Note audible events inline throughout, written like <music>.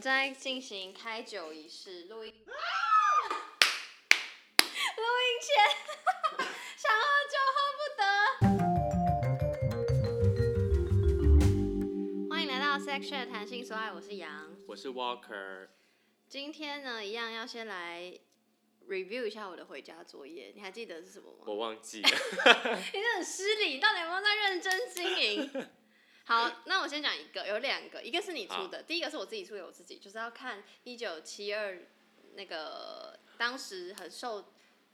们正在进行开酒仪式，录音。录音前 <laughs> 想喝酒喝不得。欢迎来到 Section 谈性说爱，我是杨。我是 Walker，今天呢，一样要先来 review 一下我的回家作业。你还记得是什么吗？我忘记了。<laughs> 你这很失礼，你到底有没有在认真经营？好，那我先讲一个，有两个，一个是你出的，第一个是我自己出给我自己，就是要看一九七二那个当时很受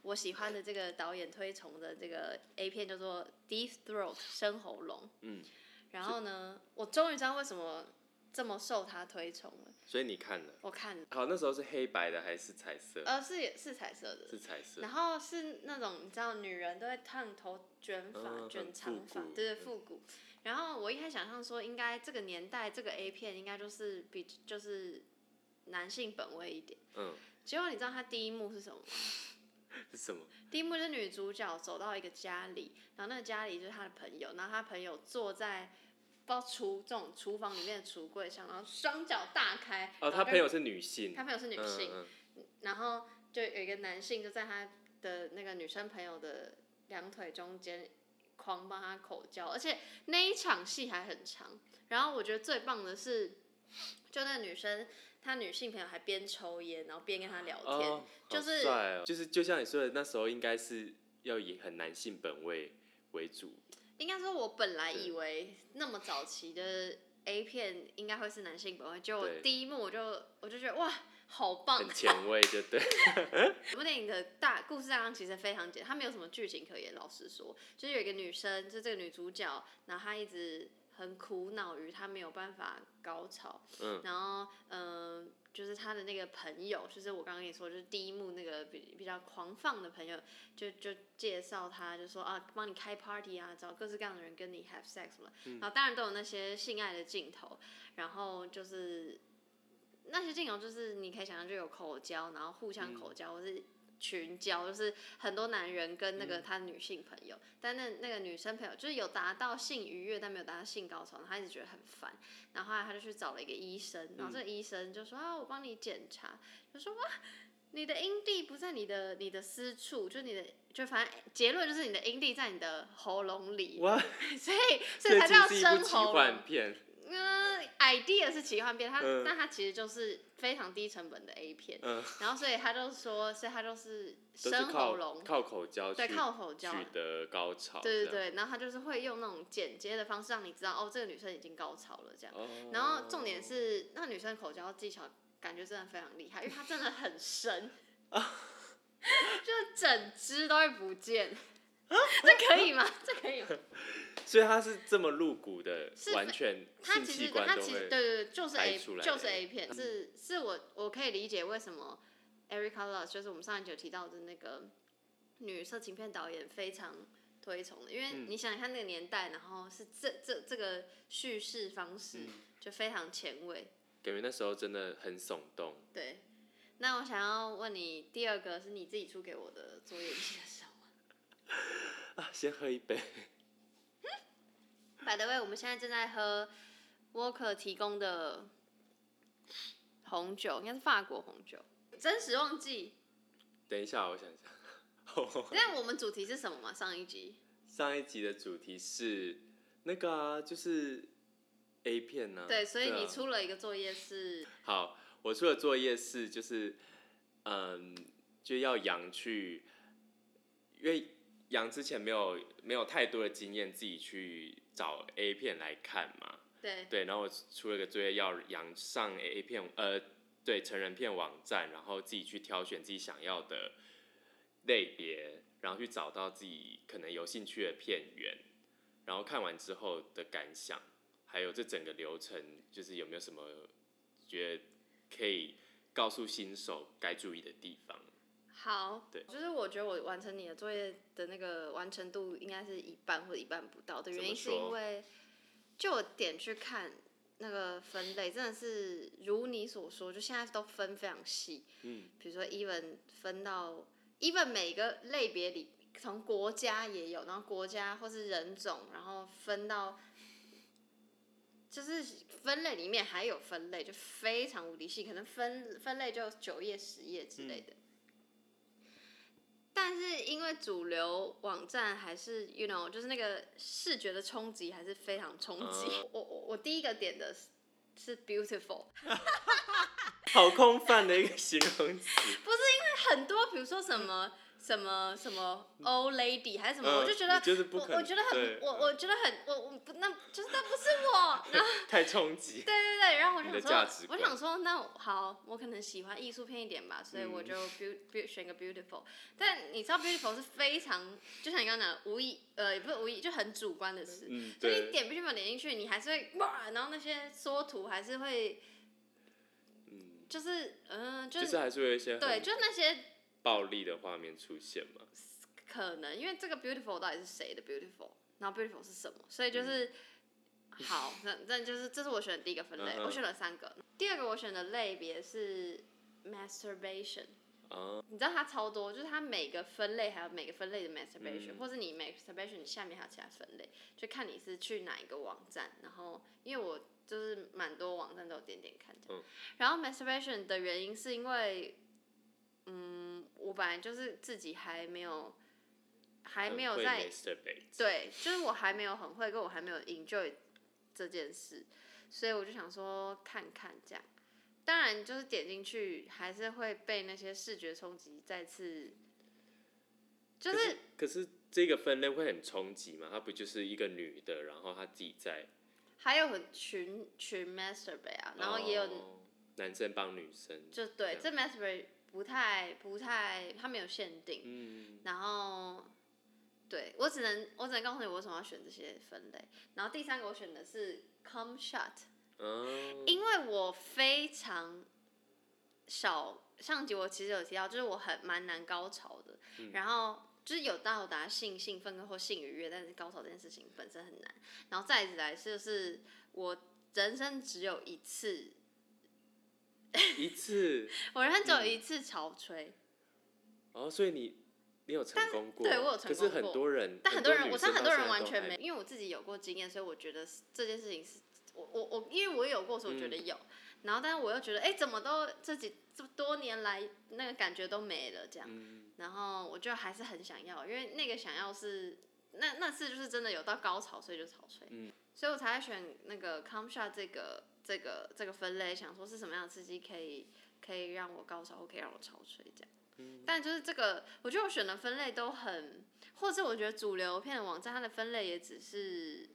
我喜欢的这个导演推崇的这个 A 片，叫做《Deep Throat》深喉咙。嗯，然后呢，我终于知道为什么这么受他推崇了。所以你看了？我看了，好，那时候是黑白的还是彩色？呃，是是彩色的，是彩色。然后是那种你知道，女人都会烫头、卷发、嗯卷长发，对对，复古。然后我一开始想象说，应该这个年代这个 A 片应该就是比就是男性本位一点。嗯，结果你知道他第一幕是什么吗？<laughs> 是什么？第一幕是女主角走到一个家里，然后那个家里就是她的朋友，然后她朋友坐在不知道厨这种厨房里面的橱柜上，然后双脚大开。哦，他朋友是女性。她朋友是女性，嗯嗯然后就有一个男性就在他的那个女生朋友的两腿中间狂帮他口交，而且那一场戏还很长。然后我觉得最棒的是，就那个女生她女性朋友还边抽烟，然后边跟他聊嗯天，哦，就是帅哦，就是就像你说的，那时候应该是要以很男性本位为主。应该说我本来以为那么早期的 A 片应该会是男性本位，就对第一幕我就我就觉得哇。好棒！很前卫，就对。这 <laughs> 部电影的大故事大纲其实非常简单，它没有什么剧情可言。老实说，就是有一个女生，就是这个女主角，然后她一直很苦恼于她没有办法高潮，嗯，然后嗯、呃就是她的那个朋友，就是我刚刚跟你说，就是第一幕那个比比较狂放的朋友，就就介绍她，就说啊，帮你开 party 啊，找各式各样的人跟你 have sex 嘛，然后当然都有那些性爱的镜头，然后就是。那些镜头就是你可以想象就有口交，然后互相口交，或是群交，就是很多男人跟那个他的女性朋友，但那那个女生朋友就是有达到性愉悦，但没有达到性高潮，他一直觉得很烦，然后后来他就去找了一个医生，然后这个医生就说啊，我帮你检查，就说哇。你的阴蒂不在你的你的私处，就你的就反正结论就是你的阴蒂在你的喉咙里，<laughs> 哇，所以所以才叫这其实是一部奇深喉。嗯，idea 是奇幻片，它、嗯但它其实就是非常低成本的 A 片，嗯，<laughs> 然后所以他就说，所以他就是都是深喉靠咙，靠口交对，靠口交，取得高潮。对对对，然后他就是会用那种剪接的方式让你知道，哦，这个女生已经高潮了这样。哦。然后重点是，那个女生口交技巧感觉真的非常厉害，因为她真的很深，<laughs> 就整只都会不见。<laughs> 这可以吗？这可以吗？所以他是这么露骨的，是完全它性器其实它官都会。其实对对对，就是 A 就是 A 片，是是我我可以理解为什么 Erica Lust 就是我们上一集有提到的那个女色情片导演非常推崇的，因为嗯你想想看那个年代，然后是这这这个叙事方式嗯就非常前卫。感觉那时候真的很耸动。对，那我想要问你，第二个是你自己出给我的作业，你记得是什么？啊，先喝一杯。By the way，我们现在正在喝 Walker 提供的红酒，应该是法国红酒。真实忘记，等一下，我想想。那我们主题是什么嘛？上一集上一集的主题是那个啊，就是 A 片呢、啊。对，所以你啊出了一个作业是，好，我出的作业是就是，嗯，就要杨去，因为杨之前没有没有太多的经验，自己去找 A 片来看嘛。对对，然后我出了个作业，要养上 A 片，呃，对，成人片网站，然后自己去挑选自己想要的类别，然后去找到自己可能有兴趣的片源，然后看完之后的感想，还有这整个流程，就是有没有什么觉得可以告诉新手该注意的地方？好，对。就是我觉得我完成你的作业的那个完成度应该是一半或者一半不到的原因，是因为就我点去看那个分类，真的是如你所说，就现在都分非常细，嗯，比如说 even 分到 even 每个类别里，从国家也有，然后国家或是人种，然后分到就是分类里面还有分类，就非常无敌细，可能分分类就九页十页之类的。但是因为主流网站还是 you know，就是那个视觉的冲击还是非常冲击。嗯我我我第一个点的是是 beautiful，<laughs> <laughs> 好空泛的一个形容词。<laughs> 不是因为很多比如说什么。什么什么 old lady 还是什么，嗯我就觉得就是不我我觉得很我我觉得很我我不那就是那不是我，<laughs> 然后太冲击。对对对，然后我就想说，我想说，那好，我可能喜欢艺术片一点吧，所以我嗯就 beau beau 选个 beautiful。但你知道 beautiful 是非常，就像你刚刚讲的，无意呃也不是无意，就很主观的词。嗯，对，就你点 beautiful 点进去，你还是会哇，然后那些缩图还是会，嗯，就是嗯、呃就就是是还是会有一些对，很就是那些暴力的画面出现嘛。可能，因为这个 beautiful 到底是谁的 beautiful，然后 beautiful 是什么，所以就是、好，那那就是这是我选的第一个分类，嗯嗯哼我选了三个。第二个我选的类别是 masturbation，啊，你知道它超多，就是它每个分类还有每个分类的 masturbation，、嗯或是你 masturbation 你下面还有其他分类，就看你是去哪一个网站，然后因为我就是蛮多网站都有点点看这样，嗯然后 masturbation 的原因是因为，嗯，我本来就是自己还没有。还没有在对，就是我还没有很会，跟我还没有 enjoy 这件事，所以我就想说看看这样。当然，就是点进去还是会被那些视觉冲击再次，就可是可是这个分类会很冲击嘛？她不就是一个女的，然后她自己在，还有很群群 masturbate 啊，然后也有、哦男生帮女生，就对这 masturbate 不太不太，它没有限定，嗯，然后对我只能我只能告诉你我为什么要选这些分类。然后第三个我选的是 come shot。哦，因为我非常少，上集我其实有提到，就是我很蛮难高潮的，嗯。然后就是有到达性兴奋或性愉悦，但是高潮这件事情本身很难。然后再来就是我人生只有一次，一次，<laughs> 我人生只有一次潮吹，哦，所以你你有成功过？对我有成可是很功过多人，但很多人，我知道很多人完全没，因为我自己有过经验，所以我觉得这件事情是我我我，因为我有过，所以我觉得嗯有。然后，但是我又觉得，哎、怎么都这几这么多年来那个感觉都没了这样。嗯，然后我就还是很想要，因为那个想要是那那次就是真的有到高潮，所以就潮吹。嗯所以我才会选那个 com shot 这个这个这个分类，想说是什么样的刺激可以可以让我高潮，或可以让我潮吹这样。嗯但就是这个，我觉得我选的分类都很，或者我觉得主流片的网站它的分类也只是，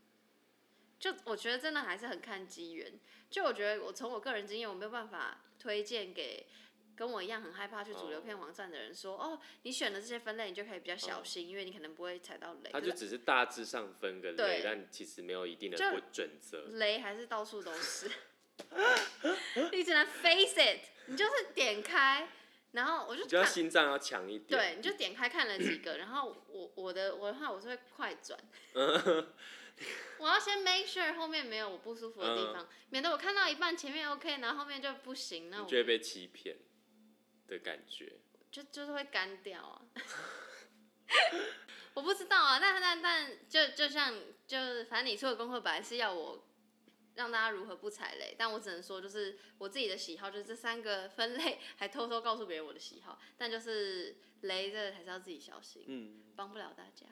就我觉得真的还是很看机缘。就我觉得我从我个人经验，我没有办法推荐给跟我一样很害怕去主流片网站的人说，哦，你选的这些分类你就可以比较小心，因为你可能不会踩到雷。可它就只是大致上分个对类，但其实没有一定的就准准则。雷还是到处都是，<laughs> 你只能 face it，你就是点开，然后我就看心脏要强一点。对，你就点开看了几个，然后我我的我的话我是会快转，<laughs> <laughs> 我要先 make sure 后面没有我不舒服的地方，免得我看到一半前面 OK，然后后面就不行，那我就会被欺骗的感觉。就就是会干掉啊。<laughs> 我不知道啊，但但但就就像就是反正你出的功课本来是要我让大家如何不踩雷，但我只能说就是我自己的喜好，就是这三个分类，还偷偷告诉别人我的喜好，但就是雷这个还是要自己小心，嗯，帮不了大家。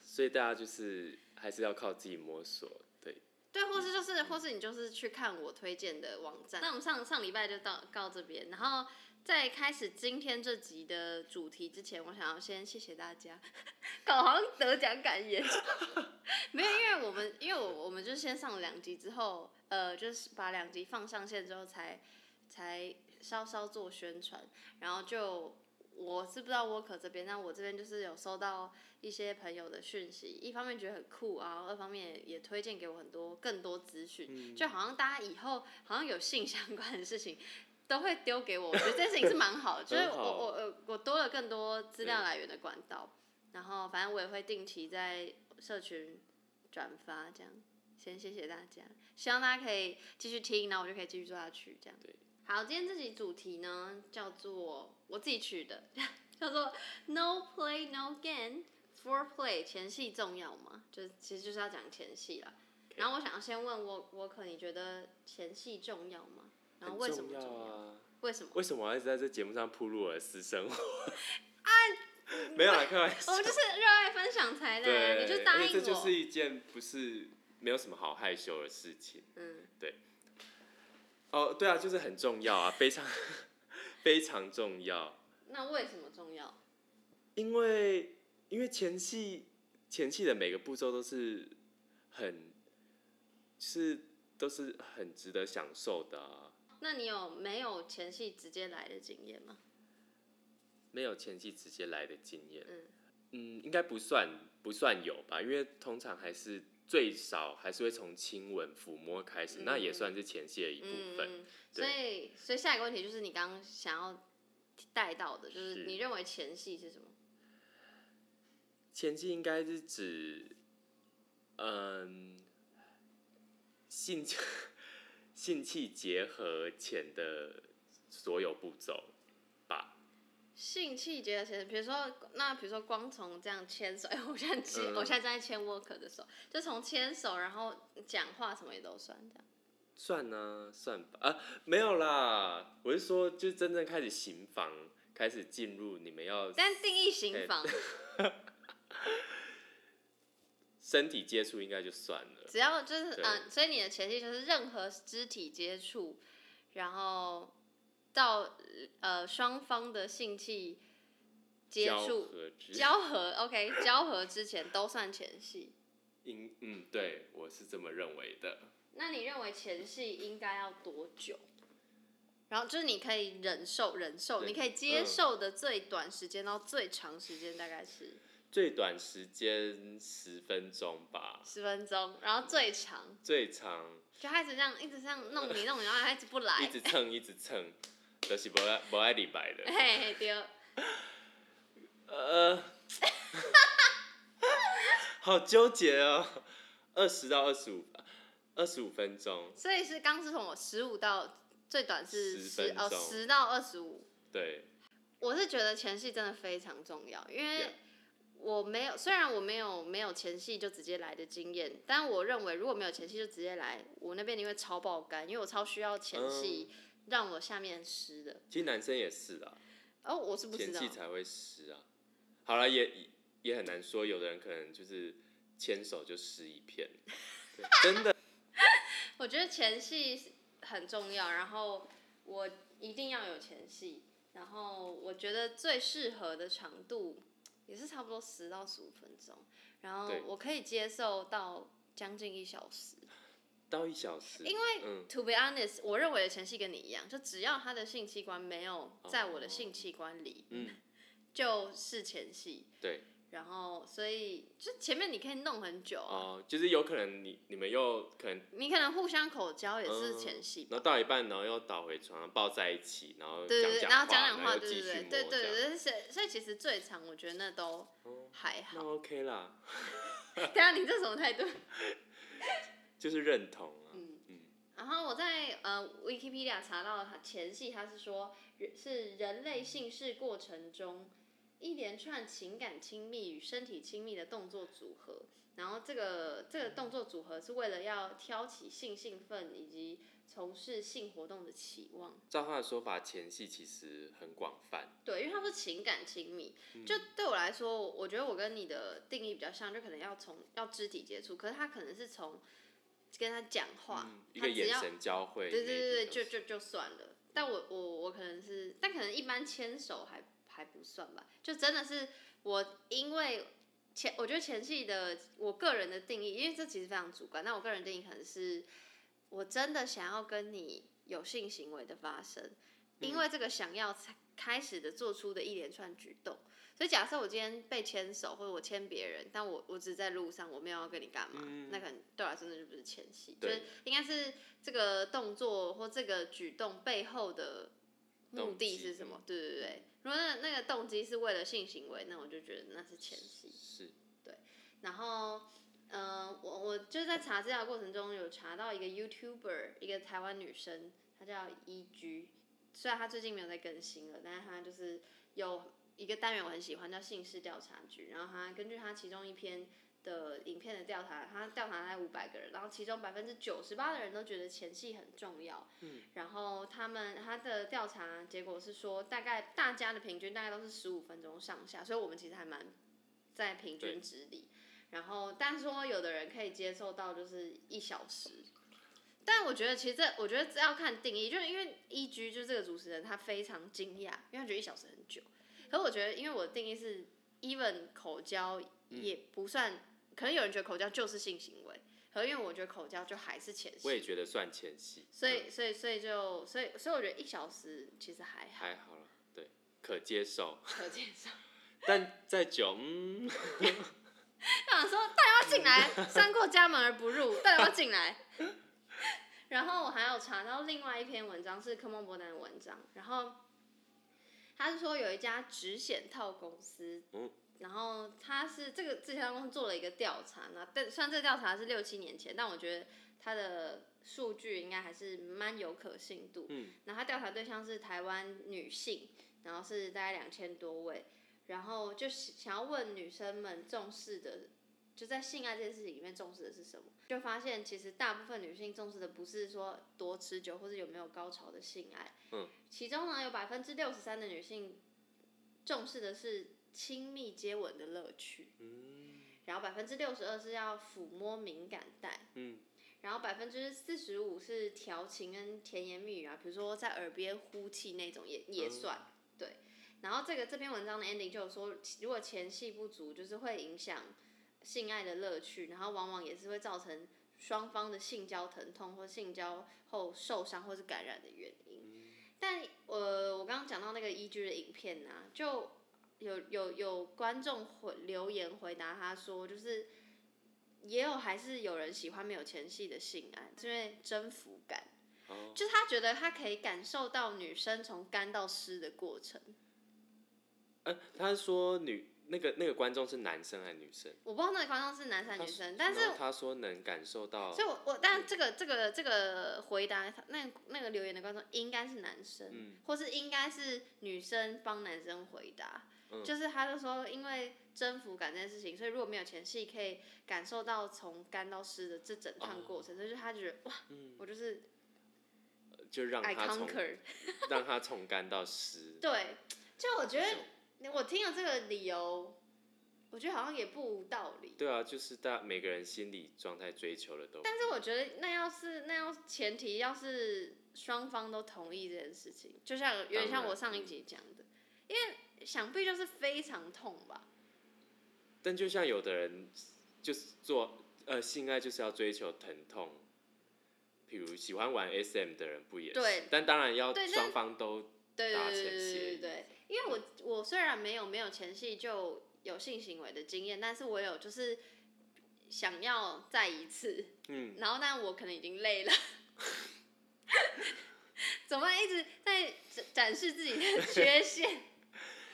所以大家就是还是要靠自己摸索。对，对，或是就是，或是你就是去看我推荐的网站。那我们上上礼拜就到到这边，然后在开始今天这集的主题之前，我想要先谢谢大家，搞好像得奖感言。<laughs> 没有，因为我们因为我我们就先上了两集之后，呃，就是把两集放上线之后才才稍稍做宣传，然后就我是不知道 Worker 这边，但我这边就是有收到一些朋友的讯息，一方面觉得很酷啊，二方面也推荐给我很多更多资讯，嗯就好像大家以后好像有性相关的事情。都会丢给我，我觉得这件事情是蛮好的，<laughs> 就是我我我我多了更多资料来源的管道，然后反正我也会定期在社群转发，这样。先谢谢大家，希望大家可以继续听，然后我就可以继续做下去，这样。对。好，今天这集主题呢叫做我自己取的，叫做 No Play No Gain。Foreplay 前戏重要吗？就是其实就是要讲前戏啦。然后我想先问我，我可你觉得前戏重要吗？然后为什么很重要？重要啊？为什么？为什么我要一直在这节目上铺露我的私生活？<laughs> 没有啦，开玩笑。我们就是热爱分享才的，对，你就答应我。这就是一件不是没有什么好害羞的事情。嗯，对哦，对啊，就是很重要啊，非常非常重要。那为什么重要？因为因为前戏前戏的每个步骤都是很是都是很值得享受的、啊，那你有没有前戏直接来的经验吗？没有前戏直接来的经验，嗯嗯，应该不算不算有吧，因为通常还是最少还是会从亲吻抚摸开始，那也算是前戏的一部分。嗯，所以所以下一个问题就是你刚刚想要带到的，就是是你认为前戏是什么？前戏应该是指，嗯，性 <laughs> 性器结合前的所有步骤吧。性器结合前，比如说，那比如说光从这样牵手，<laughs> 哎、我现在牵，嗯。我现在正在牵 worker 的手，就从牵手，然后讲话什么也都算这样。算呢、算吧，啊，没有啦，我是说，就真正开始行房，开始进入你们要但定义行房，<laughs> 身体接触，应该就算了。只要就是对。嗯，所以你的前提就是任何肢体接触，然后到呃双方的性器接交触合交合，OK，<laughs> 交合之前都算前戏。应嗯，对我是这么认为的。那你认为前戏应该要多久？然后就是你可以忍受忍受，你可以接嗯受的最短时间到最长时间大概是最短时间十分钟吧，十分钟，然后最长最长就开始这样一直这样弄你弄你，然后他一直不来一，直蹭一直蹭，<laughs> 都、是不爱不爱礼拜的。<laughs> 嘿嘿丢，呃，好纠结哦，二十到二十五，二十五分钟，所以是刚是从我十五到最短是十哦十到二十五，对，我是觉得前戏真的非常重要，因为.我没有，虽然我没有没有前戏就直接来的经验，但我认为如果没有前戏就直接来，我那边一定会超爆肝，因为我超需要前戏嗯让我下面湿的。其实男生也是啦，哦，我是不知道前戏，才会湿啊。好了，也也很难说，有的人可能就是牵手就湿一片，<laughs> 对真的。<laughs> 我觉得前戏很重要，然后我一定要有前戏，然后我觉得最适合的长度也是差不多十到十五分钟，然后对我可以接受到将近一小时。到一小时，因为嗯 To be honest，我认为的前戏跟你一样，就只要他的性器官没有在我的性器官里，嗯，<laughs> 就是前戏。对，然后，所以就前面你可以弄很久啊，哦，就是有可能你你们又可能你可能互相口交也是嗯前戏吧。然后到一半，然后又倒回床上抱在一起，然后对对对，讲然后讲话，讲话，对对对所以所以其实最长我觉得那都哦还那。OK 啦，<laughs> 等下你这什么态度？就是认同啊，嗯嗯然后我在呃 Wikipedia 查到他前戏，他是说人是人类性事过程中一连串情感亲密与身体亲密的动作组合。然后这个这个动作组合是为了要挑起性兴奋以及从事性活动的期望。照他的说法，前戏其实很广泛，对，因为它不是情感亲密，嗯就对我来说，我觉得我跟你的定义比较像，就可能要从要肢体接触，可是他可能是从跟他讲话，嗯，一个眼神交汇，对对对对，就就就算了。但我我我可能是，但可能一般牵手还还不算吧，就真的是我因为前，我觉得前戏的我个人的定义，因为这其实非常主观，那我个人定义可能是我真的想要跟你有性行为的发生，因为这个想要才开始的做出的一连串举动。所以假设我今天被牵手，或者我牵别人，但我我只是在路上，我没有要跟你干嘛，嗯那可能对我来说那就不是前戏，就对是应该是这个动作或这个举动背后的目的是什么？对对对，如果那那个动机是为了性行为，那我就觉得那是前戏。是然后，嗯，我我就是在查资料的过程中有查到一个 YouTuber，一个台湾女生，她叫 E.G，虽然她最近没有在更新了，但是她就是有一个单元我很喜欢，叫姓氏调查局。然后他根据他其中一篇的影片的调查，他调查了五百个人，然后其中百分之九十八的人都觉得前戏很重要。嗯。然后他们他的调查结果是说，大概大家的平均大概都是十五分钟上下，所以我们其实还蛮在平均值里。然后，但说有的人可以接受到就是一小时，但我觉得其实这我觉得这要看定义，就是因为一 G 就是这个主持人他非常惊讶，因为他觉得一小时很久。可我觉得，因为我的定义是 even 口交也不算。可能有人觉得口交就是性行为，可因为我觉得口交就还是前戏。我也觉得算前戏。所以，所以，所以就，所以，所以我觉得一小时其实还好。还好了，对，可接受。可接受。<laughs> 但再久，嗯。<laughs> 想说，大家要进来，三过家门而不入，大家要进来。<laughs> 然后我还有查到另外一篇文章是科梦博南的文章，然后他是说有一家直险套公司。嗯。然后他是这个这家公司做了一个调查，那但虽然这个调查是六七年前，但我觉得他的数据应该还是蛮有可信度。嗯。那他调查对象是台湾女性，然后是大概两千多位，然后就想要问女生们重视的，就在性爱这件事情里面重视的是什么？就发现其实大部分女性重视的不是说多持久或者有没有高潮的性爱。嗯。其中呢，有百分之六十三的女性重视的是。亲密接吻的乐趣，嗯，然后百分之六十二是要抚摸敏感带，嗯，然后百分之四十五是调情跟甜言蜜语啊，比如说在耳边呼气那种也也算，对，然后这个这篇文章的 ending 就有说，如果前戏不足，就是会影响性爱的乐趣，然后往往也是会造成双方的性交疼痛或性交后受伤或是感染的原因，但呃，我刚刚讲到那个依据的影片呢，就。有有有观众回留言回答他说，就是也有还是有人喜欢没有前戏的性爱，因为征服感，就他觉得他可以感受到女生从干到湿的过程。呃，他说女那个那个观众是男生还是女生？我不知道那个观众是男生还是女生，但是他说能感受到。所以我我但这个这个这个回答，那那个留言的观众应该是男生，或是应该是女生帮男生回答。就是他就说，因为征服感这件事情，所以如果没有前戏，可以感受到从干到湿的这整趟过程，所以就他觉得哇，我就是，就让他从 <laughs> 让他从干到湿。对，就我觉得我听了这个理由，我觉得好像也不无道理。对啊，就是大每个人心理状态追求的都。但是我觉得那要是那要前提要是双方都同意这件事情，就像有点像我上一集讲的，因为。想必就是非常痛吧。但就像有的人就是做呃性爱就是要追求疼痛，譬如喜欢玩 SM 的人不也是？但当然要双方都达成协议。对，因为我我虽然没有没有前戏就有性行为的经验，但是我有就是想要再一次。嗯。<laughs> 然后，但我可能已经累了。<laughs> 怎么一直在展展示自己的 <laughs> 缺陷？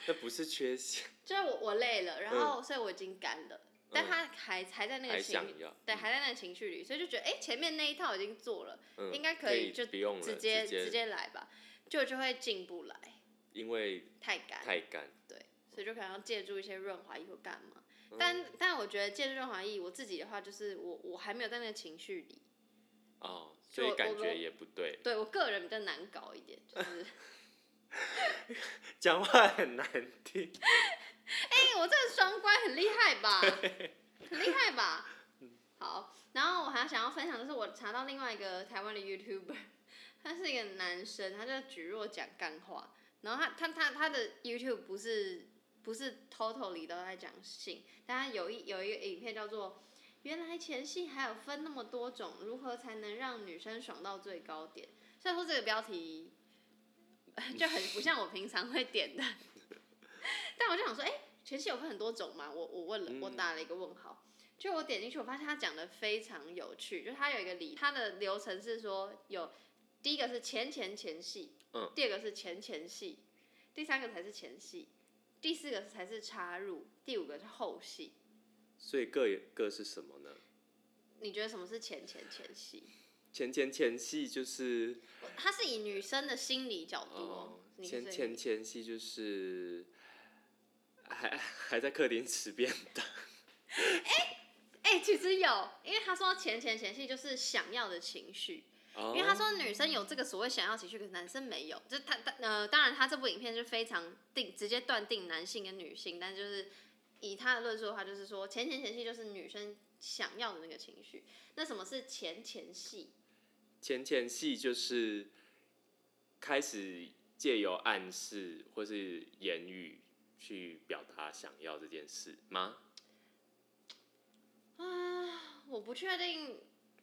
那不是缺陷，就是我我累了，然后所以我已经干了，但他还还在那个情，对，还在那个情绪里，所以就觉得哎，前面那一套已经做了，应该可以就直接直接来吧，就就会进不来，因为太干太干，对，所以就可能要借助一些润滑液或干嘛，但但我觉得借助润滑液，我自己的话就是我我还没有在那个情绪里，哦，所以感觉也不对，对我个人比较难搞一点，就是。<laughs> 讲话很难听。<laughs> 哎，我这个双关很厉害吧？很厉害吧？<laughs> 好，然后我还想要分享，就是我查到另外一个台湾的 YouTuber，他是一个男生，他叫举若讲干话。然后他他他他的 YouTube 不是不是 totally 都在讲性，但他有一有一个影片叫做《原来前戏还有分那么多种，如何才能让女生爽到最高点》。虽然说这个标题。就很不像我平常会点的，<laughs> 但我就想说，哎，前戏有分很多种嘛？我我问了，我打了一个问号。就我点进去，我发现他讲的非常有趣。就他有一个理，他的流程是说，有第一个是前前前戏，嗯，第二个是前前戏，第三个才是前戏，第四个才是插入，第五个是后戏。所以各各是什么呢？你觉得什么是前前前戏？前前前戏就是，它是以女生的心理角度哦。前前前戏就是，还还在客厅吃便当。<laughs> 哎，哎、其实有，因为他说前前前戏就是想要的情绪，因因为他说女生有这个所谓想要情绪，可是男生没有。就他他呃，当然他这部影片就非常定直接断定男性跟女性，但就是以他的论述的话，就是说前前前戏就是女生想要的那个情绪。那什么是前前戏？前前戏就是开始借由暗示或是言语去表达想要这件事吗？啊，我不确定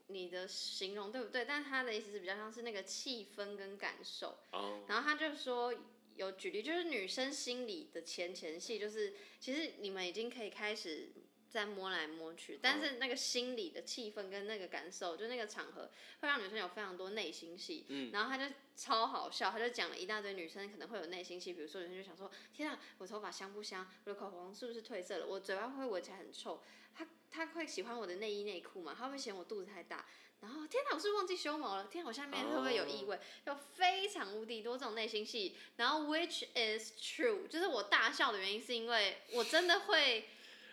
你的形容对不对，但他的意思是比较像是那个气氛跟感受。哦，然后他就说有举例，就是女生心里的前前戏，就是其实你们已经可以开始在摸来摸去，但是那个心理的气氛跟那个感受，就那个场合会让女生有非常多内心戏。嗯然后他就超好笑，他就讲了一大堆女生可能会有内心戏，比如说女生就想说，天啊，我头发香不香？我的口红是不是褪色了？我嘴巴会不会闻起来很臭？他他会喜欢我的内衣内裤吗？他会嫌我肚子太大？然后天哪，我是忘记修毛了？天哪，我下面会不会有异味？有非常无敌多这种内心戏。然后 which is true，就是我大笑的原因是因为我真的会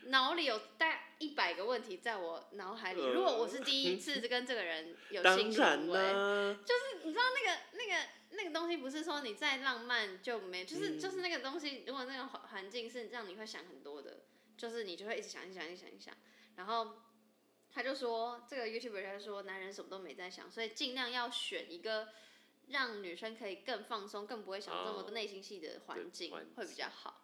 脑里有大概一百个问题在我脑海里。如果我是第一次跟这个人有当性然行为，啦，就是你知道那个那个那个东西不是说你再浪漫就没，就是、嗯就是那个东西，如果那个环环境是让你会想很多的，就是你就会一直想一想一想一想，然后他就说这个 YouTuber 他就说男人什么都没在想，所以尽量要选一个让女生可以更放松、更不会想这么多内心戏的环境会比较好。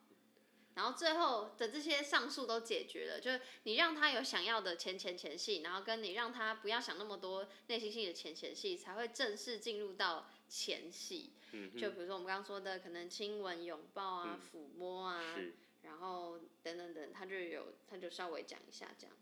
然后最后的这些上述都解决了，就是你让他有想要的前前前戏，然后跟你让他不要想那么多内心戏的前前戏，才会正式进入到前戏。就比如说我们刚刚说的，可能亲吻、拥抱啊、嗯。抚摸啊，然后等等等，他就有他就稍微讲一下这样，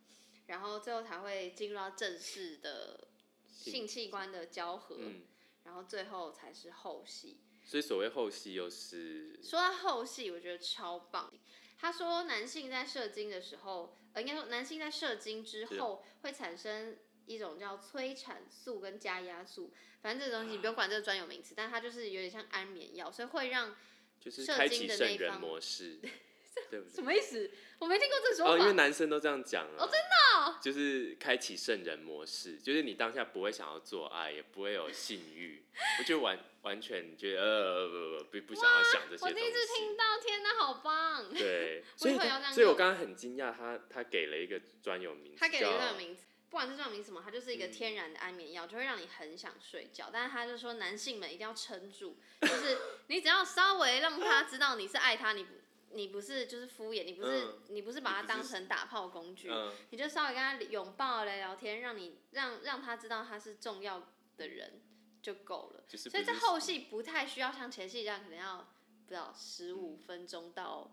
然后最后才会进入到正式的性器官的交合，嗯，然后最后才是后戏。所以所谓后戏又是说到后戏，我觉得超棒。他说，男性在射精的时候，呃，应该说男性在射精之后会产生一种叫催产素跟加压素，反正这个东西你不用管这个专有名词，但它就是有点像安眠药，所以会让就是射精开启圣的那一方人模式，<laughs> 对不对？什么意思？我没听过这说法。哦，因为男生都这样讲啊。哦真的哦就是开启圣人模式，就是你当下不会想要做爱，也不会有性欲，<laughs> 我就完完全觉得呃不不不不想要想这些东我第一次。听到，天哪，好棒！对，所 <laughs> 以所以我刚刚很惊讶，他他给了一个专有名词，他给了一个专有名词，不管是专有名词什么，它就是一个嗯天然的安眠药，就会让你很想睡觉。但是他就说，男性们一定要撑住，就是你只要稍微让他知道你是爱他，你不你不是就是敷衍，你不是、嗯你不是把它当成打炮工具，嗯，你就稍微跟他拥抱聊聊天，让你让让他知道他是重要的人就够了。就是所以在后戏不太需要像前戏这样，可能要不知道十五分钟到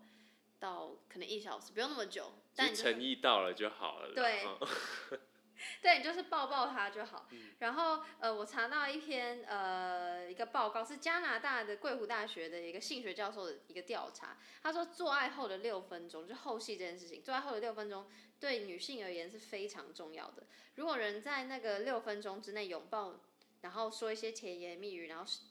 到可能一小时，不用那么久。但诚意到了就好了。对 <laughs> 哦 <laughs> 对，你就是抱抱他就好。嗯然后呃，我查到一篇呃一个报告，是加拿大的贵湖大学的一个性学教授的一个调查。他说，做爱后的六分钟，就后戏这件事情，做爱后的六分钟对女性而言是非常重要的。如果人在那个六分钟之内拥抱，然后说一些甜言蜜语，然后是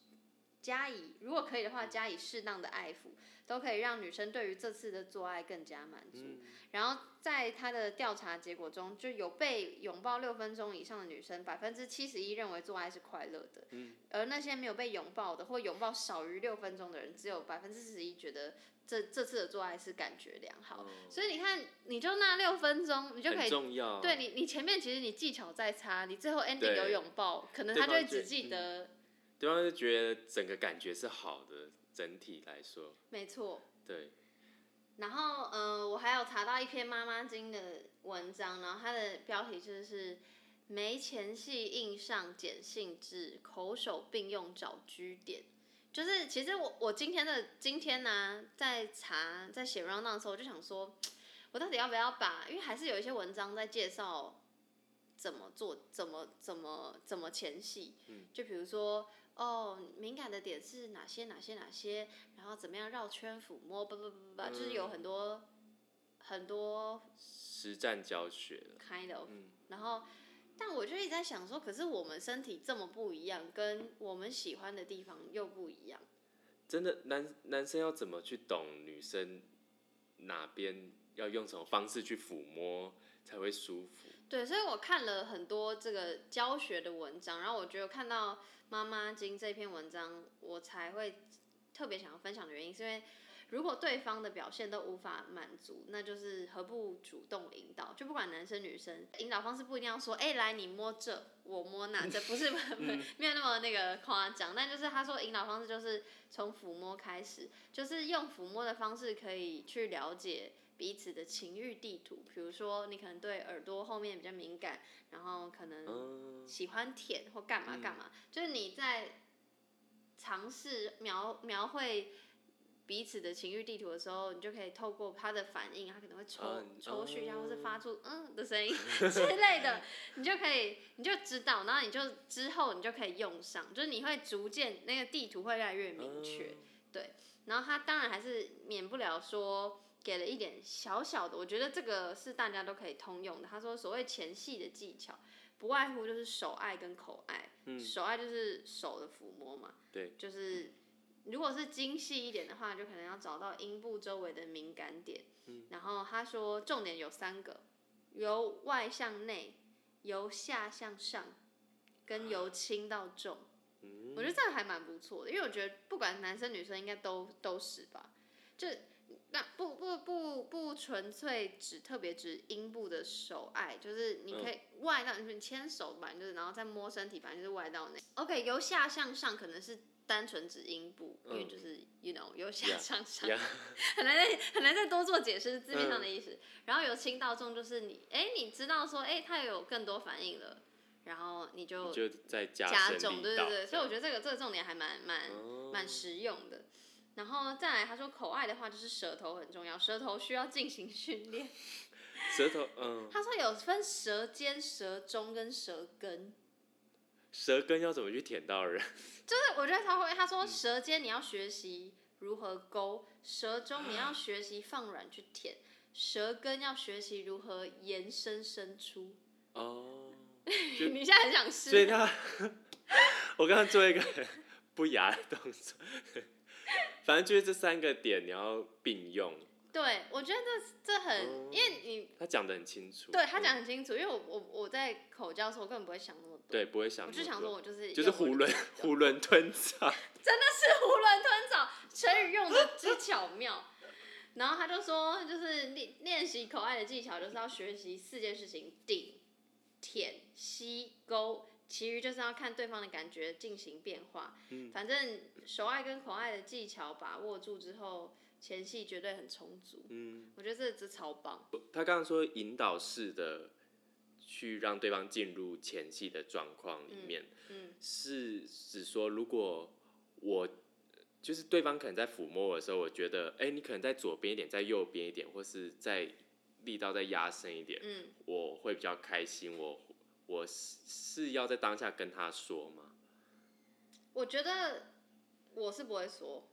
加以如果可以的话，加以适当的爱抚，都可以让女生对于这次的做爱更加满足。嗯然后在他的调查结果中，就有被拥抱六分钟以上的女生，百分之七十一认为做爱是快乐的，嗯而那些没有被拥抱的或拥抱少于六分钟的人，只有百分之四十一觉得这这次的做爱是感觉良好。哦所以你看，你就那六分钟，你就可以。重要。对你，你前面其实你技巧再差，你最后 ending 有拥抱，可能他就会只记得，对方就觉得整个感觉是好的，整体来说，没错，对，然后，呃，我还有查到一篇妈妈经的文章，然后它的标题就是“没前戏硬上碱性质，口手并用找居点”。就是其实我我今天的今天呢、在查在写 round down 的时候，我就想说，我到底要不要把？因为还是有一些文章在介绍怎么做，怎么怎么怎么前戏，嗯就比如说。哦，敏感的点是哪些？哪些？哪些？然后怎么样绕圈抚摸？不不不不不，就是有很多很多实战教学了。kind of，、嗯然后，但我就一直在想说，可是我们身体这么不一样，跟我们喜欢的地方又不一样。真的，男男生要怎么去懂女生哪边要用什么方式去抚摸才会舒服？对，所以我看了很多这个教学的文章，然后我觉得看到妈妈经这篇文章，我才会特别想要分享的原因，是因为如果对方的表现都无法满足，那就是何不主动引导？就不管男生女生，引导方式不一定要说，哎、来你摸这，我摸那，这不是 <laughs> 没有那么那个夸张，但就是他说引导方式就是从抚摸开始，就是用抚摸的方式可以去了解。彼此的情欲地图，比如说你可能对耳朵后面比较敏感，然后可能嗯，喜欢舔或干嘛干嘛，就是你在尝试描描绘彼此的情欲地图的时候，你就可以透过他的反应，他可能会抽、抽蓄一下，哦或是发出嗯的声音 <laughs> 之类的，你就可以你就知道，然后你就之后你就可以用上，就是你会逐渐那个地图会越来越明确。嗯。然后他当然还是免不了说给了一点小小的，我觉得这个是大家都可以通用的。他说所谓前戏的技巧，不外乎就是手爱跟口爱。嗯手爱就是手的抚摸嘛，对，就是如果是精细一点的话，就可能要找到阴部周围的敏感点。嗯然后他说重点有三个，由外向内，由下向上，跟由轻到重。嗯我觉得这个还蛮不错的，因为我觉得不管男生女生应该都都是吧，就那不不不不纯粹指特别指阴部的手爱，就是你可以外到你牵手吧，就是然后再摸身体，反正就是外到内。OK，由下向上可能是单纯指阴部，因为嗯就是 you know 由下向上 <laughs> 很难再很难再多做解释字面上的意思。然后由轻到重就是你哎、你知道说哎、他有更多反应了，然后你就就在加加重，对对对，所以我觉得这个这个重点还蛮蛮样蛮实用的。然后再来，他说口爱的话就是舌头很重要，舌头需要进行训练。<laughs> 舌头，嗯，他说有分舌尖、舌中跟舌根，舌根要怎么去舔到人？<laughs> 就是我觉得他会，他说舌尖你要学习如何勾，舌中你要学习放软去舔，舌根要学习如何延伸伸出。哦，<laughs> 你现在很想试？所以他，我刚刚做一个不雅的动作，反正就是这三个点你要并用，对，我觉得这这很，哦因为你他讲的很清楚，对他嗯讲很清楚，因为我我我在口交的时候我根本不会想那么多，对不会想我就想说我就是就是囫囵囫囵吞枣，真的是囫囵吞枣，成语用的之巧妙。然后他就说，就是练练习口爱的技巧，就是要学习四件事情：顶、舔、吸、勾，其余就是要看对方的感觉进行变化。嗯反正手爱跟口爱的技巧把握住之后，前戏绝对很充足。嗯，我觉得这这超棒。他刚刚说引导式的去让对方进入前戏的状况里面，嗯是指说如果我就是对方可能在抚摸我的时候，我觉得哎、你可能在左边一点，在右边一点，或是在力道再压深一点，嗯，我会比较开心。我我是是要在当下跟他说吗？我觉得我是不会说，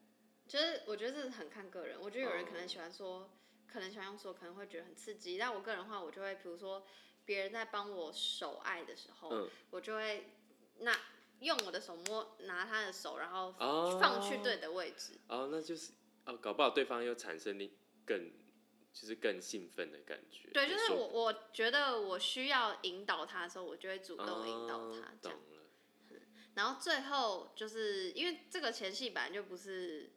就是我觉得这是很看个人。我觉得有人可能喜欢说，可能喜欢用说，可能会觉得很刺激。但我个人的话，我就会，比如说别人在帮我手爱的时候，嗯我就会那用我的手摸拿他的手，然后哦放去对的位置。哦，那就是哦，搞不好对方又产生另更就是更兴奋的感觉。对，就是我我觉得我需要引导他的时候，我就会主不动引导哦他这样。懂了。<laughs> 然后最后就是因为这个前戏本来就不是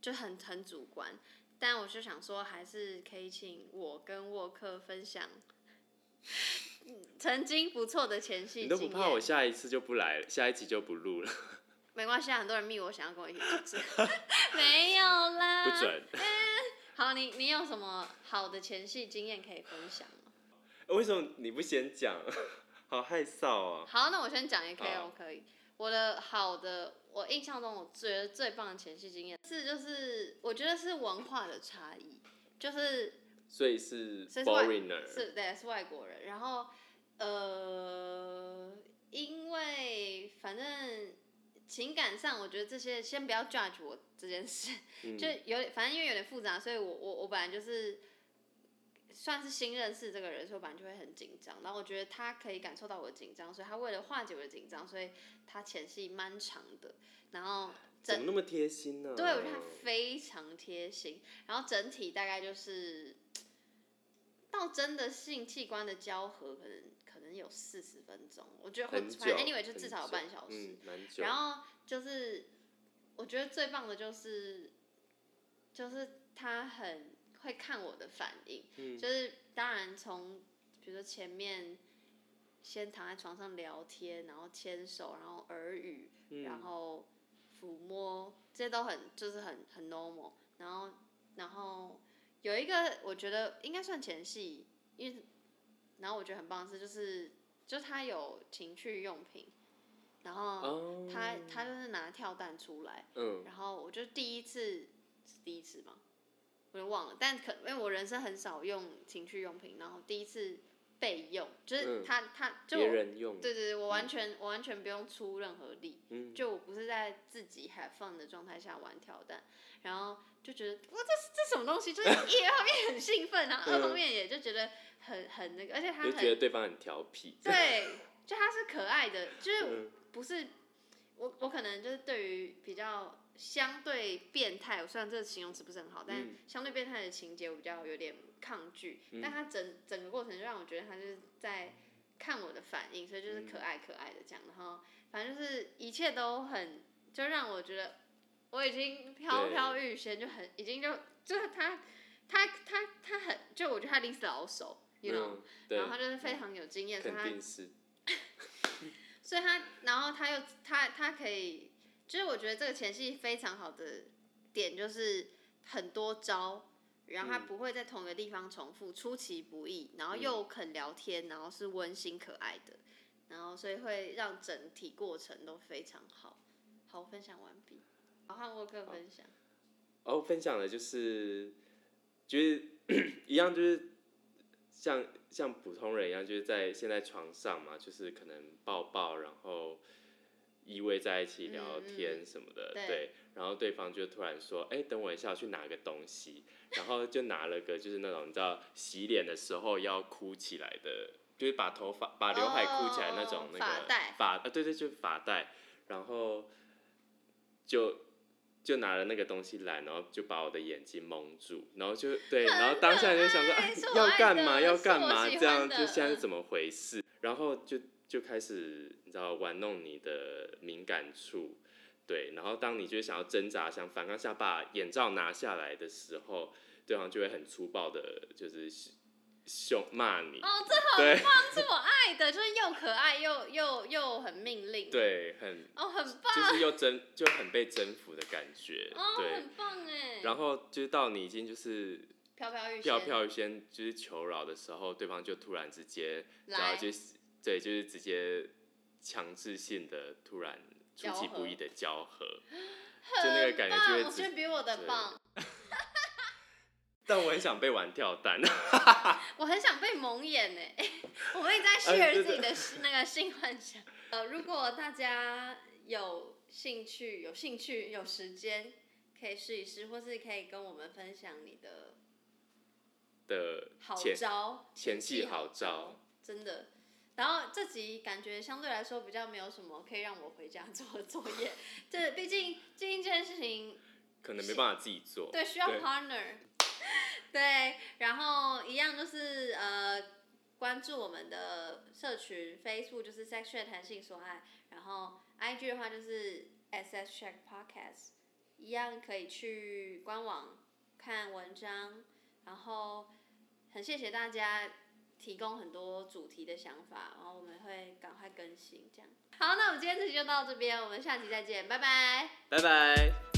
就很很主观，但我就想说，还是可以请我跟沃克分享嗯曾经不错的前戏你都不怕我。下一次就不来了，下一集就不录了？<laughs> 没关系，啊，很多人密我想要跟我一起主持，<laughs> 没有啦。不准。好，你你有什么好的前戏经验可以分享吗？为什么你不先讲？<laughs> 好害臊啊！好，那我先讲也可以，我可以。我的好的，我印象中我觉得最棒的前戏经验是，就是我觉得是文化的差异，就是所以是所以是外 foreigner，是对是外国人，然后呃，因为反正情感上，我觉得这些先不要 judge 我这件事，<laughs> 嗯就有点反正因为有点复杂，所以我我我本来就是算是新认识这个人，所以我本来就会很紧张。然后我觉得他可以感受到我的紧张，所以他为了化解我的紧张，所以他前戏蛮长的。然后整怎么那么贴心呢？对我觉得他非常贴心，然后整体大概就是到真的性器官的交合，可能能有四十分钟，我觉得会反正 anyway 就至少有半小时。嗯，然后就是我觉得最棒的就是就是他很会看我的反应，嗯就是当然从比如说前面先躺在床上聊天，然后牵手，然后耳语，然嗯后抚摸，这些都很就是很很 normal。然后然后有一个我觉得应该算前戏，因为然后我觉得很棒的是就是就他有情趣用品，然后哦，他他就是拿跳蛋出来，嗯。然后我就第一次是第一次嘛，我就忘了，但可因为我人生很少用情趣用品，然后第一次备用，就是嗯他、他就别人用，对对对，我完全、我完全不用出任何力，嗯。就我不是在自己 have fun 的状态下玩跳蛋，然后就觉得哇这这什么东西，就是 <laughs> 一方面很兴奋，然后二方面也就觉得很很那个，而且他就很觉得对方很调皮。对，就他是可爱的，就是嗯。不是我我可能就是对于比较相对变态，虽然这个形容词不是很好，但嗯。相对变态的情节我比较有点抗拒，但他整整个过程就让我觉得他就是在看我的反应，所以就是可爱可爱的这样，然后反正就是一切都很就让我觉得我已经飘飘欲仙，就很已经就就是他他他他很就我觉得他一定是老手，you know，、嗯，然后，他就是非常有经验，所以他。<laughs> 所以他，然后他又他他可以，就是我觉得这个前戏非常好的点就是很多招，然后他嗯不会在同一个地方重复，出其不意，然后又肯聊天，然后是温馨可爱的，然后所以会让整体过程都非常好。好，分享完毕。好，换沃克分享。哦，分享的就是，就是 <coughs> 一样，就是像像普通人一样，就是在现在床上嘛，就是可能抱抱，然后依偎在一起聊天什么的，对对。然后对方就突然说：“哎、等我一下，我去拿个东西。”然后就拿了个就是那种你知道洗脸的时候要哭起来的，就是把头发把刘海哭起来那种哦那个发带发啊，对对，就是发带。然后就就拿了那个东西来，然后就把我的眼睛蒙住，然后就对，然后当下就想说、啊要干嘛要干嘛，这样就现在是嗯怎么回事？然后就就开始你知道玩弄你的敏感处。对，然后当你就是想要挣扎、想反抗下，把眼罩拿下来的时候，对方就会很粗暴的，就是凶骂你。哦，这对很棒，是我爱的，就是又可爱又又又很命令。，对，很哦，很棒，就是又征就很被征服的感觉。哦，对，很棒哎。然后就是到你已经就是飘飘欲仙，飘飘欲仙，就是求饶的时候，对方就突然之间，然后就是对，就是直接强制性的突然出其不意的交合，就那个感觉就会我觉得比我的棒。但我很想被玩跳蛋，<laughs> 我很想被蒙眼呢，<laughs> 我们一直在哎 share 自己的那个性幻想。呃，如果大家有兴趣、有兴趣、有时间，可以试一试，或是可以跟我们分享你的的好招、前戏戏好招招，真的。然后这集感觉相对来说比较没有什么可以让我回家做的作业，<laughs> 这毕竟毕竟这件事情可能没办法自己做，对，需要 partner。对，然后一样就是呃，关注我们的社群，Facebook 就是 Sexual 弹性所爱，然后 IG 的话就是 SS Check Podcast，一样可以去官网看文章，然后很谢谢大家提供很多主题的想法，然后我们会赶快更新这样。好，那我们今天这集就到这边，我们下期再见，拜拜。拜拜。